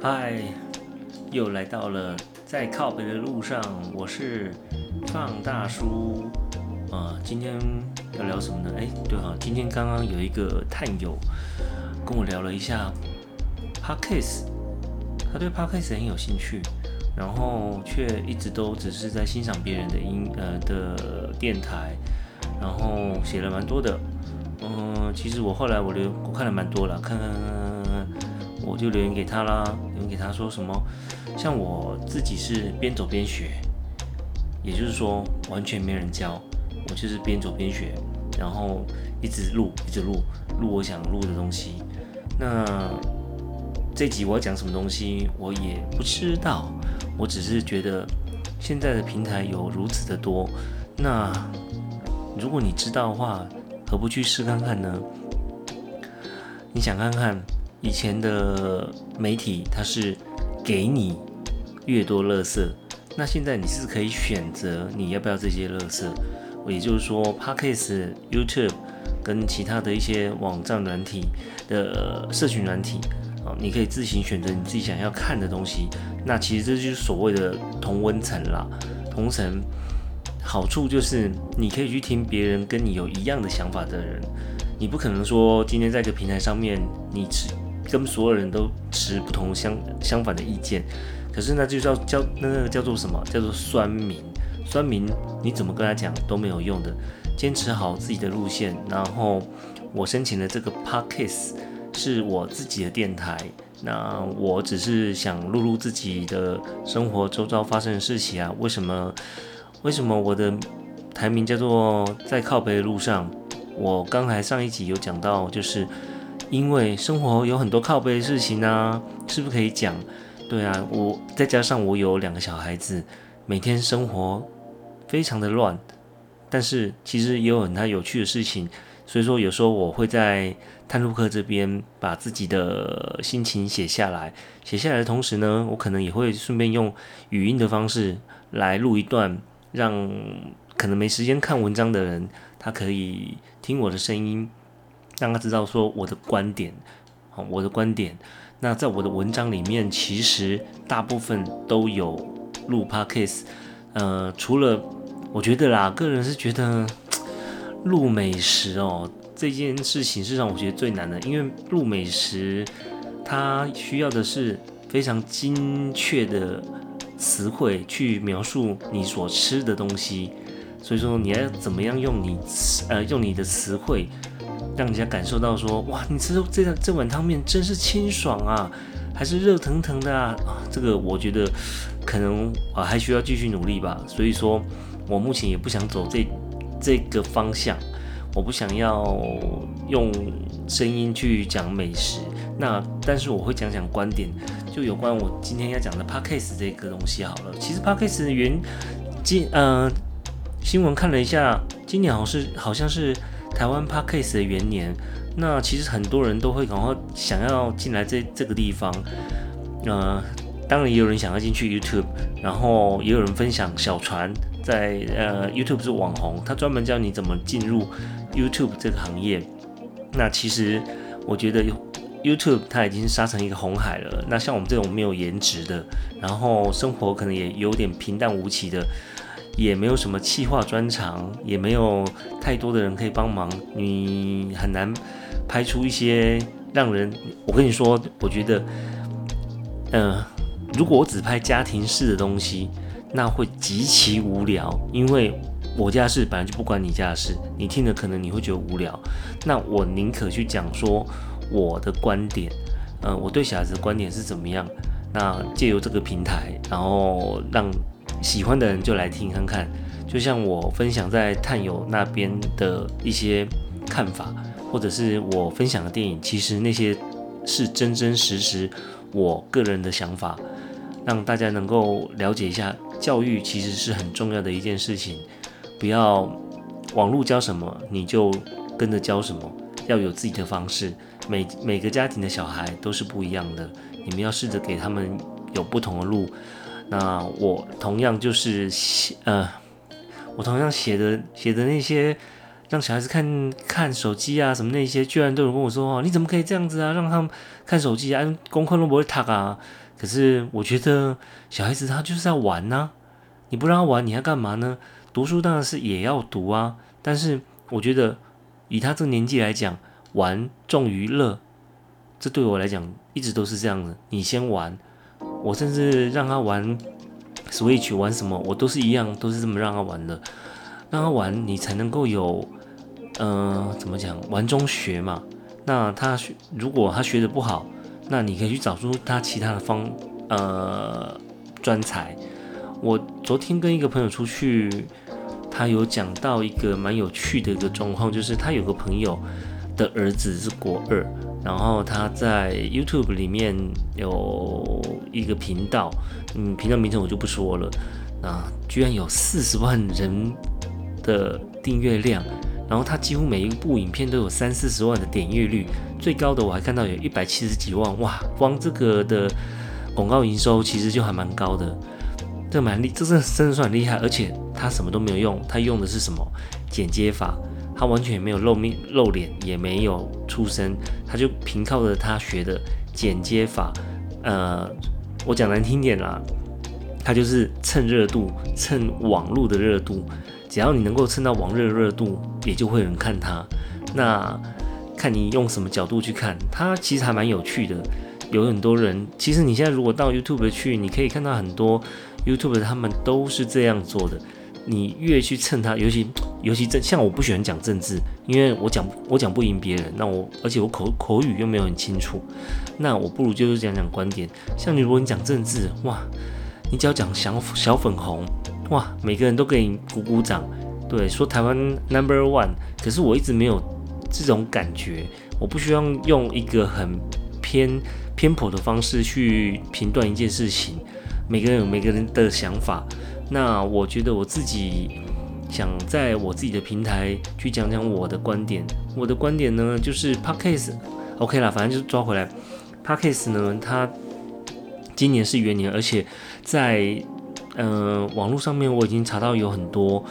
嗨，又来到了在靠北的路上，我是放大叔。啊，今天要聊什么呢？哎，对哈，今天刚刚有一个探友跟我聊了一下 Podcast，他对 Podcast 很有兴趣，然后却一直都只是在欣赏别人的音呃的电台，然后写了蛮多的。嗯，其实我后来我留我看了蛮多了，看看看看看，我就留言给他啦，留言给他说什么，像我自己是边走边学，也就是说完全没人教。我就是边走边学，然后一直录，一直录，录我想录的东西。那这集我要讲什么东西，我也不知道。我只是觉得现在的平台有如此的多，那如果你知道的话，何不去试看看呢？你想看看以前的媒体，它是给你越多乐色，那现在你是可以选择你要不要这些乐色。也就是说，Podcast、YouTube 跟其他的一些网站软体的社群软体啊，你可以自行选择你自己想要看的东西。那其实这就是所谓的同温层啦。同层好处就是你可以去听别人跟你有一样的想法的人。你不可能说今天在一个平台上面，你只跟所有人都持不同相相反的意见。可是那就叫叫那个叫做什么？叫做酸民。酸民，你怎么跟他讲都没有用的。坚持好自己的路线，然后我申请的这个 podcast 是我自己的电台。那我只是想录录自己的生活周遭发生的事情啊。为什么？为什么我的台名叫做在靠北的路上？我刚才上一集有讲到，就是因为生活有很多靠背的事情啊，是不是可以讲？对啊，我再加上我有两个小孩子，每天生活。非常的乱，但是其实也有很多有趣的事情，所以说有时候我会在探路客这边把自己的心情写下来，写下来的同时呢，我可能也会顺便用语音的方式来录一段，让可能没时间看文章的人，他可以听我的声音，让他知道说我的观点，好，我的观点。那在我的文章里面，其实大部分都有录 podcast，呃，除了我觉得啦，个人是觉得录美食哦这件事情是让我觉得最难的，因为录美食它需要的是非常精确的词汇去描述你所吃的东西，所以说你要怎么样用你呃用你的词汇让人家感受到说哇，你吃这这碗汤面真是清爽啊，还是热腾腾的啊，这个我觉得可能啊还需要继续努力吧，所以说。我目前也不想走这这个方向，我不想要用声音去讲美食。那但是我会讲讲观点，就有关我今天要讲的 podcast 这个东西好了。其实 podcast 的原今呃新闻看了一下，今年好像是好像是台湾 podcast 的元年。那其实很多人都会赶快想要进来这这个地方，呃，当然也有人想要进去 YouTube，然后也有人分享小船。在呃，YouTube 是网红，他专门教你怎么进入 YouTube 这个行业。那其实我觉得 YouTube 它已经杀成一个红海了。那像我们这种没有颜值的，然后生活可能也有点平淡无奇的，也没有什么企划专长，也没有太多的人可以帮忙，你很难拍出一些让人。我跟你说，我觉得，嗯，如果我只拍家庭式的东西。那会极其无聊，因为我家事本来就不关你家的事，你听了可能你会觉得无聊。那我宁可去讲说我的观点，呃，我对小孩子的观点是怎么样。那借由这个平台，然后让喜欢的人就来听看看。就像我分享在探友那边的一些看法，或者是我分享的电影，其实那些是真真实实我个人的想法，让大家能够了解一下。教育其实是很重要的一件事情，不要网络教什么你就跟着教什么，要有自己的方式。每每个家庭的小孩都是不一样的，你们要试着给他们有不同的路。那我同样就是写，呃，我同样写的写的那些让小孩子看看手机啊什么那些，居然都有跟我说哦，你怎么可以这样子啊？让他们看手机啊，功课都不会读啊。可是我觉得小孩子他就是要玩呐，你不让他玩，你要干嘛呢？读书当然是也要读啊，但是我觉得以他这个年纪来讲，玩重于乐，这对我来讲一直都是这样的。你先玩，我甚至让他玩 Switch 玩什么，我都是一样，都是这么让他玩的。让他玩，你才能够有，嗯，怎么讲？玩中学嘛。那他学，如果他学的不好，那你可以去找出他其他的方，呃，专才。我昨天跟一个朋友出去，他有讲到一个蛮有趣的一个状况，就是他有个朋友的儿子是国二，然后他在 YouTube 里面有一个频道，嗯，频道名称我就不说了，啊，居然有四十万人。的订阅量，然后他几乎每一部影片都有三四十万的点阅率，最高的我还看到有一百七十几万，哇，光这个的广告营收其实就还蛮高的，这蛮厉，这是真的算很厉害，而且他什么都没有用，他用的是什么剪接法，他完全没有露面露脸，也没有出声，他就凭靠着他学的剪接法，呃，我讲难听点啦，他就是蹭热度，蹭网络的热度。只要你能够蹭到网热热度，也就会有人看他。那看你用什么角度去看他，其实还蛮有趣的。有很多人，其实你现在如果到 YouTube 去，你可以看到很多 YouTube 他们都是这样做的。你越去蹭他，尤其尤其政，像我不喜欢讲政治，因为我讲我讲不赢别人。那我而且我口口语又没有很清楚，那我不如就是讲讲观点。像你如果你讲政治，哇，你只要讲小小粉红。哇，每个人都给你鼓鼓掌，对，说台湾 number one。可是我一直没有这种感觉，我不希望用一个很偏偏颇的方式去评断一件事情。每个人有每个人的想法，那我觉得我自己想在我自己的平台去讲讲我的观点。我的观点呢，就是 Parkcase，OK 啦，反正就是抓回来。Parkcase 呢，它今年是元年，而且在呃，网络上面我已经查到有很多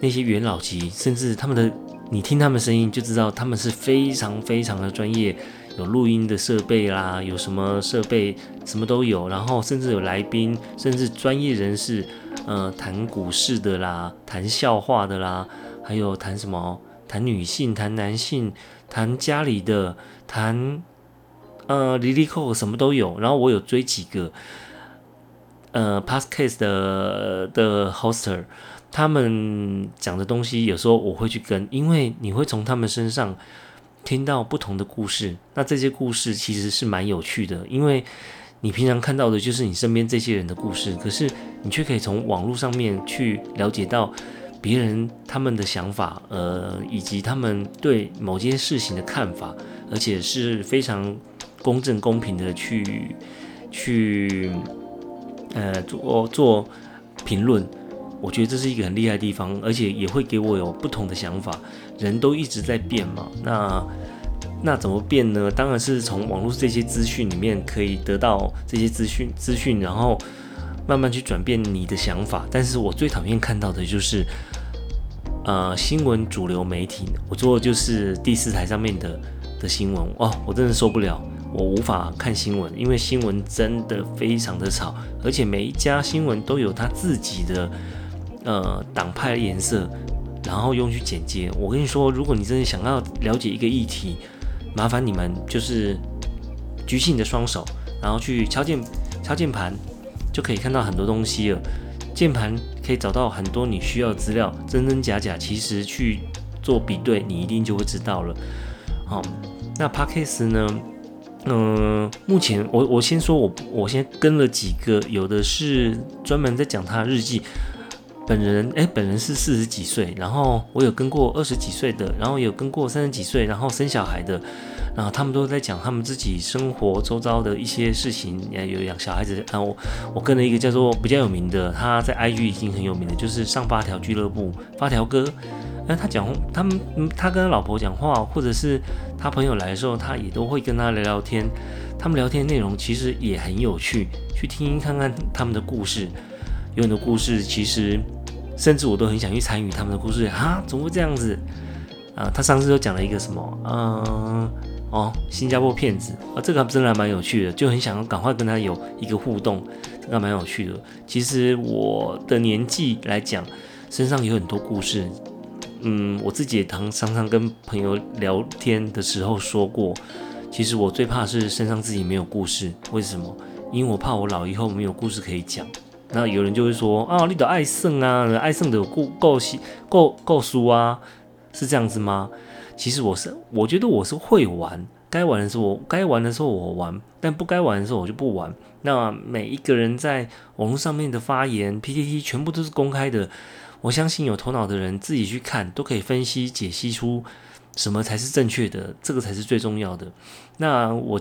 那些元老级，甚至他们的，你听他们声音就知道他们是非常非常的专业，有录音的设备啦，有什么设备什么都有，然后甚至有来宾，甚至专业人士，呃，谈股市的啦，谈笑话的啦，还有谈什么，谈女性，谈男性，谈家里的，谈呃，离离扣什么都有，然后我有追几个。呃，past case 的的 hoster，他们讲的东西有时候我会去跟，因为你会从他们身上听到不同的故事。那这些故事其实是蛮有趣的，因为你平常看到的就是你身边这些人的故事，可是你却可以从网络上面去了解到别人他们的想法，呃，以及他们对某件事情的看法，而且是非常公正公平的去去。呃，做做评论，我觉得这是一个很厉害的地方，而且也会给我有不同的想法。人都一直在变嘛，那那怎么变呢？当然是从网络这些资讯里面可以得到这些资讯资讯，然后慢慢去转变你的想法。但是我最讨厌看到的就是，呃，新闻主流媒体，我做的就是第四台上面的的新闻哦，我真的受不了。我无法看新闻，因为新闻真的非常的吵，而且每一家新闻都有他自己的呃党派颜色，然后用去剪接。我跟你说，如果你真的想要了解一个议题，麻烦你们就是举起你的双手，然后去敲键敲键盘，就可以看到很多东西了。键盘可以找到很多你需要的资料，真真假假，其实去做比对，你一定就会知道了。好，那 Parkes 呢？嗯，目前我我先说，我我先跟了几个，有的是专门在讲他的日记。本人哎，本人是四十几岁，然后我有跟过二十几岁的，然后有跟过三十几岁，然后生小孩的，然后他们都在讲他们自己生活周遭的一些事情，也有养小孩子。然后我跟了一个叫做比较有名的，他在 IG 已经很有名的，就是上发条俱乐部发条哥。那他讲，他们他跟老婆讲话，或者是他朋友来的时候，他也都会跟他聊聊天。他们聊天内容其实也很有趣，去听看看他们的故事。有很多故事，其实甚至我都很想去参与他们的故事啊！怎么会这样子？啊，他上次又讲了一个什么，嗯，哦，新加坡骗子啊，这个真的还蛮有趣的，就很想要赶快跟他有一个互动，这个蛮有趣的。其实我的年纪来讲，身上有很多故事，嗯，我自己也常常常跟朋友聊天的时候说过，其实我最怕是身上自己没有故事，为什么？因为我怕我老以后没有故事可以讲。那有人就会说啊，你的爱胜啊，爱胜的够够戏够够输啊，是这样子吗？其实我是，我觉得我是会玩，该玩的时候我该玩的时候我玩，但不该玩的时候我就不玩。那每一个人在网络上面的发言，PPT 全部都是公开的，我相信有头脑的人自己去看，都可以分析解析出什么才是正确的，这个才是最重要的。那我。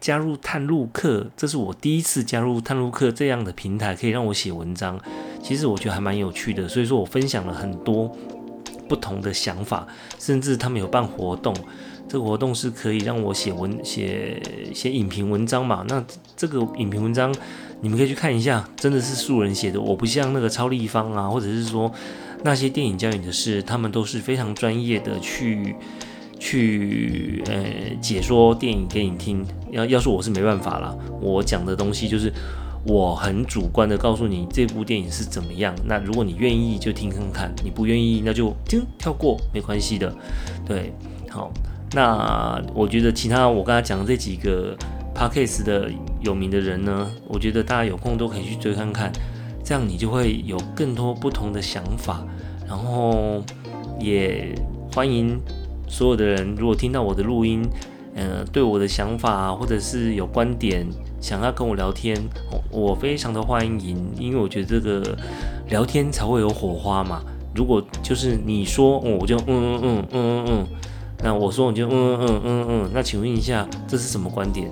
加入探路课，这是我第一次加入探路课这样的平台，可以让我写文章。其实我觉得还蛮有趣的，所以说我分享了很多不同的想法，甚至他们有办活动，这个活动是可以让我写文写写影评文章嘛？那这个影评文章你们可以去看一下，真的是素人写的，我不像那个超立方啊，或者是说那些电影教你的事，他们都是非常专业的去。去呃解说电影给你听，要要是我是没办法了，我讲的东西就是我很主观的告诉你这部电影是怎么样。那如果你愿意就听看看，你不愿意那就听跳过没关系的。对，好，那我觉得其他我刚才讲的这几个 podcast 的有名的人呢，我觉得大家有空都可以去追看看，这样你就会有更多不同的想法，然后也欢迎。所有的人如果听到我的录音，呃，对我的想法或者是有观点想要跟我聊天，我非常的欢迎，因为我觉得这个聊天才会有火花嘛。如果就是你说，我就嗯嗯嗯嗯嗯嗯，那我说我就嗯嗯嗯嗯嗯，那请问一下，这是什么观点？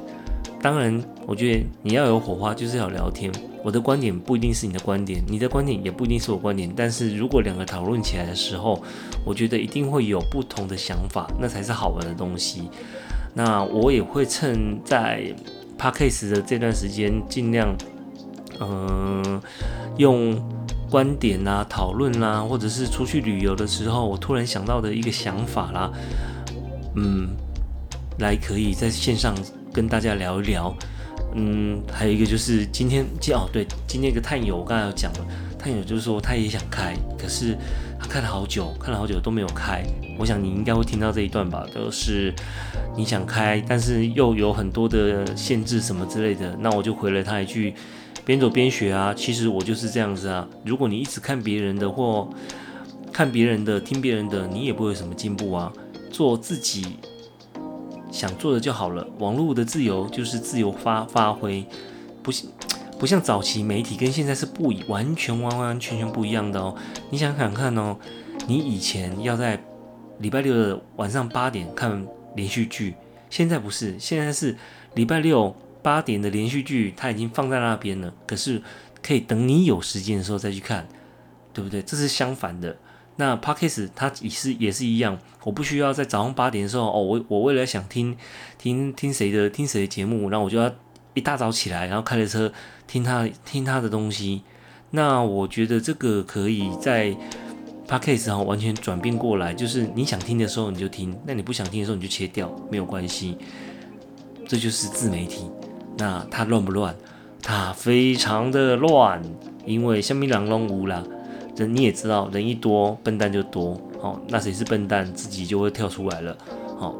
当然，我觉得你要有火花，就是要聊天。我的观点不一定是你的观点，你的观点也不一定是我观点。但是如果两个讨论起来的时候，我觉得一定会有不同的想法，那才是好玩的东西。那我也会趁在 Parkcase 的这段时间，尽量嗯用观点啦、讨论啦，或者是出去旅游的时候，我突然想到的一个想法啦，嗯，来可以在线上。跟大家聊一聊，嗯，还有一个就是今天，哦，对，今天一个探友，我刚才有讲了，探友就是说他也想开，可是他看了好久，看了好久都没有开。我想你应该会听到这一段吧，就是你想开，但是又有很多的限制什么之类的。那我就回了他一句，边走边学啊，其实我就是这样子啊。如果你一直看别人的或看别人的、听别人的，你也不会有什么进步啊。做自己。想做的就好了。网络的自由就是自由发发挥，不不像早期媒体跟现在是不完全完完全全不一样的哦。你想想看哦，你以前要在礼拜六的晚上八点看连续剧，现在不是，现在是礼拜六八点的连续剧，它已经放在那边了，可是可以等你有时间的时候再去看，对不对？这是相反的。那 podcast 它也是也是一样，我不需要在早上八点的时候哦，我我为了想听听听谁的听谁的节目，然后我就要一大早起来，然后开着车听他听他的东西。那我觉得这个可以在 podcast 哈完全转变过来，就是你想听的时候你就听，那你不想听的时候你就切掉，没有关系。这就是自媒体。那它乱不乱？它非常的乱，因为下面两龙无啦。人你也知道，人一多，笨蛋就多。好，那谁是笨蛋，自己就会跳出来了。好，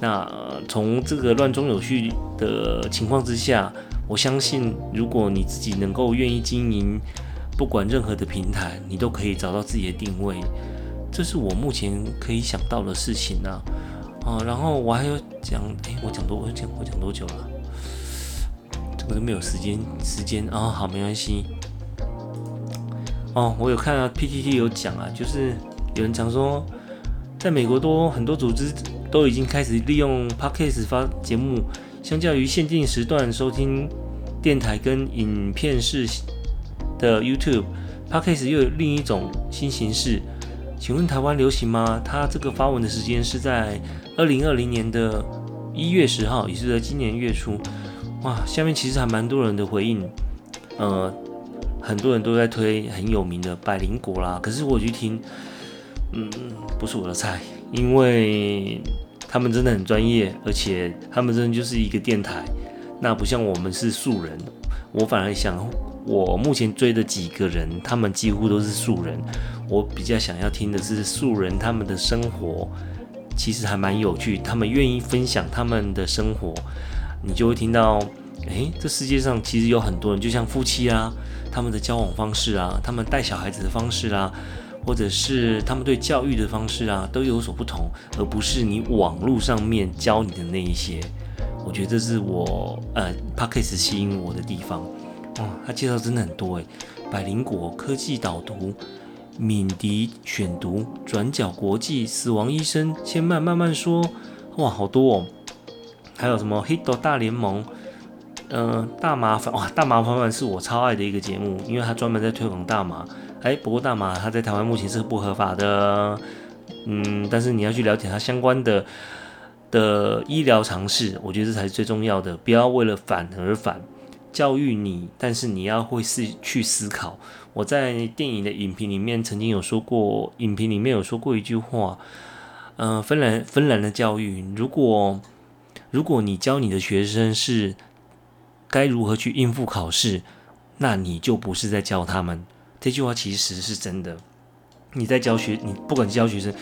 那从这个乱中有序的情况之下，我相信，如果你自己能够愿意经营，不管任何的平台，你都可以找到自己的定位。这是我目前可以想到的事情呢。啊，然后我还有讲，哎，我讲多，我讲我讲多久了？这个都没有时间，时间啊，好，没关系。哦，我有看到 PTT 有讲啊，就是有人讲说，在美国多很多组织都已经开始利用 Podcast 发节目，相较于限定时段收听电台跟影片式的 YouTube，Podcast 又有另一种新形式。请问台湾流行吗？他这个发文的时间是在二零二零年的一月十号，也是在今年月初。哇，下面其实还蛮多人的回应，呃。很多人都在推很有名的百灵果啦，可是我去听，嗯，不是我的菜，因为他们真的很专业，而且他们真的就是一个电台，那不像我们是素人。我反而想，我目前追的几个人，他们几乎都是素人。我比较想要听的是素人他们的生活，其实还蛮有趣。他们愿意分享他们的生活，你就会听到，诶，这世界上其实有很多人，就像夫妻啊，他们的交往方式啊，他们带小孩子的方式啊，或者是他们对教育的方式啊，都有所不同，而不是你网络上面教你的那一些。我觉得这是我呃 p a c k a g e 吸引我的地方。哦，他介绍真的很多诶，百灵果科技导读。敏迪选读、转角国际、死亡医生、千慢慢慢说，哇，好多哦！还有什么 Hito 大联盟？嗯，大麻烦哇，大麻烦烦是我超爱的一个节目，因为它专门在推广大麻。哎，不过大麻它在台湾目前是不合法的，嗯，但是你要去了解它相关的的医疗常识，我觉得这才是最重要的，不要为了反而反。教育你，但是你要会思去思考。我在电影的影评里面曾经有说过，影评里面有说过一句话，嗯，芬兰芬兰的教育，如果如果你教你的学生是该如何去应付考试，那你就不是在教他们。这句话其实是真的。你在教学，你不管教学生，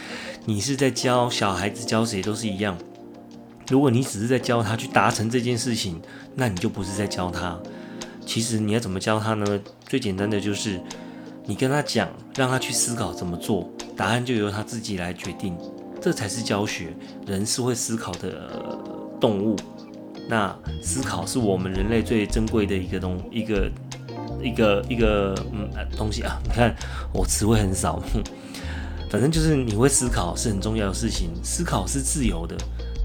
你是在教小孩子，教谁都是一样。如果你只是在教他去达成这件事情，那你就不是在教他。其实你要怎么教他呢？最简单的就是你跟他讲，让他去思考怎么做，答案就由他自己来决定。这才是教学。人是会思考的动物，那思考是我们人类最珍贵的一个东一个一个一个嗯东西啊。你看我词汇很少，反正就是你会思考是很重要的事情。思考是自由的。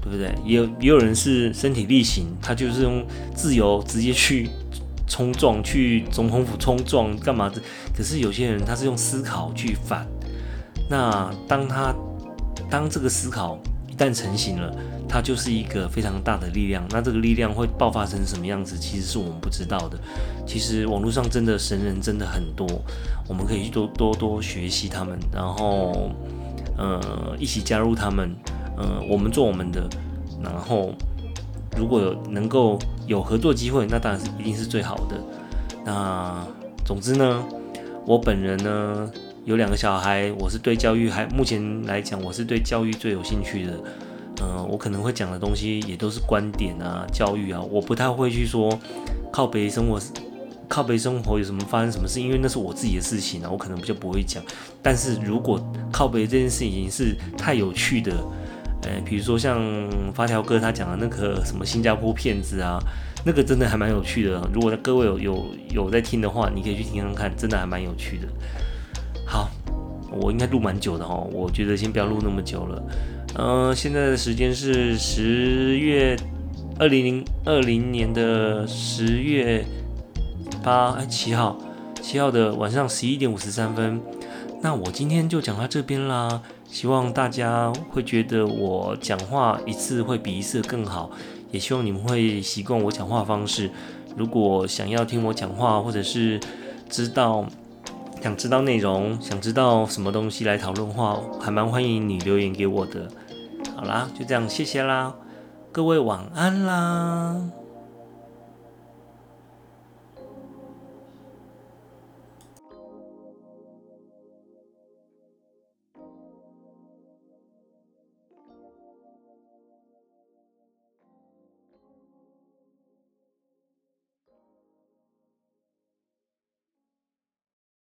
对不对？也有也有人是身体力行，他就是用自由直接去冲撞，去总统府冲撞干嘛的？可是有些人他是用思考去反。那当他当这个思考旦成型了，它就是一个非常大的力量。那这个力量会爆发成什么样子？其实是我们不知道的。其实网络上真的神人真的很多，我们可以去多多多学习他们，然后呃一起加入他们。呃，我们做我们的，然后如果能够有合作机会，那当然是一定是最好的。那总之呢，我本人呢有两个小孩，我是对教育还目前来讲，我是对教育最有兴趣的。嗯，我可能会讲的东西也都是观点啊，教育啊，我不太会去说靠北生活，靠北生活有什么发生什么事，因为那是我自己的事情啊，我可能就不会讲。但是如果靠北这件事情是太有趣的。呃，比如说像发条哥他讲的那个什么新加坡骗子啊，那个真的还蛮有趣的。如果各位有有有在听的话，你可以去听听看，真的还蛮有趣的。我应该录蛮久的哈，我觉得先不要录那么久了。嗯，现在的时间是十月二零零二零年的十月八哎七号七号的晚上十一点五十三分。那我今天就讲到这边啦。希望大家会觉得我讲话一次会比一次更好，也希望你们会习惯我讲话方式。如果想要听我讲话，或者是知道想知道内容，想知道什么东西来讨论话，还蛮欢迎你留言给我的。好啦，就这样，谢谢啦，各位晚安啦。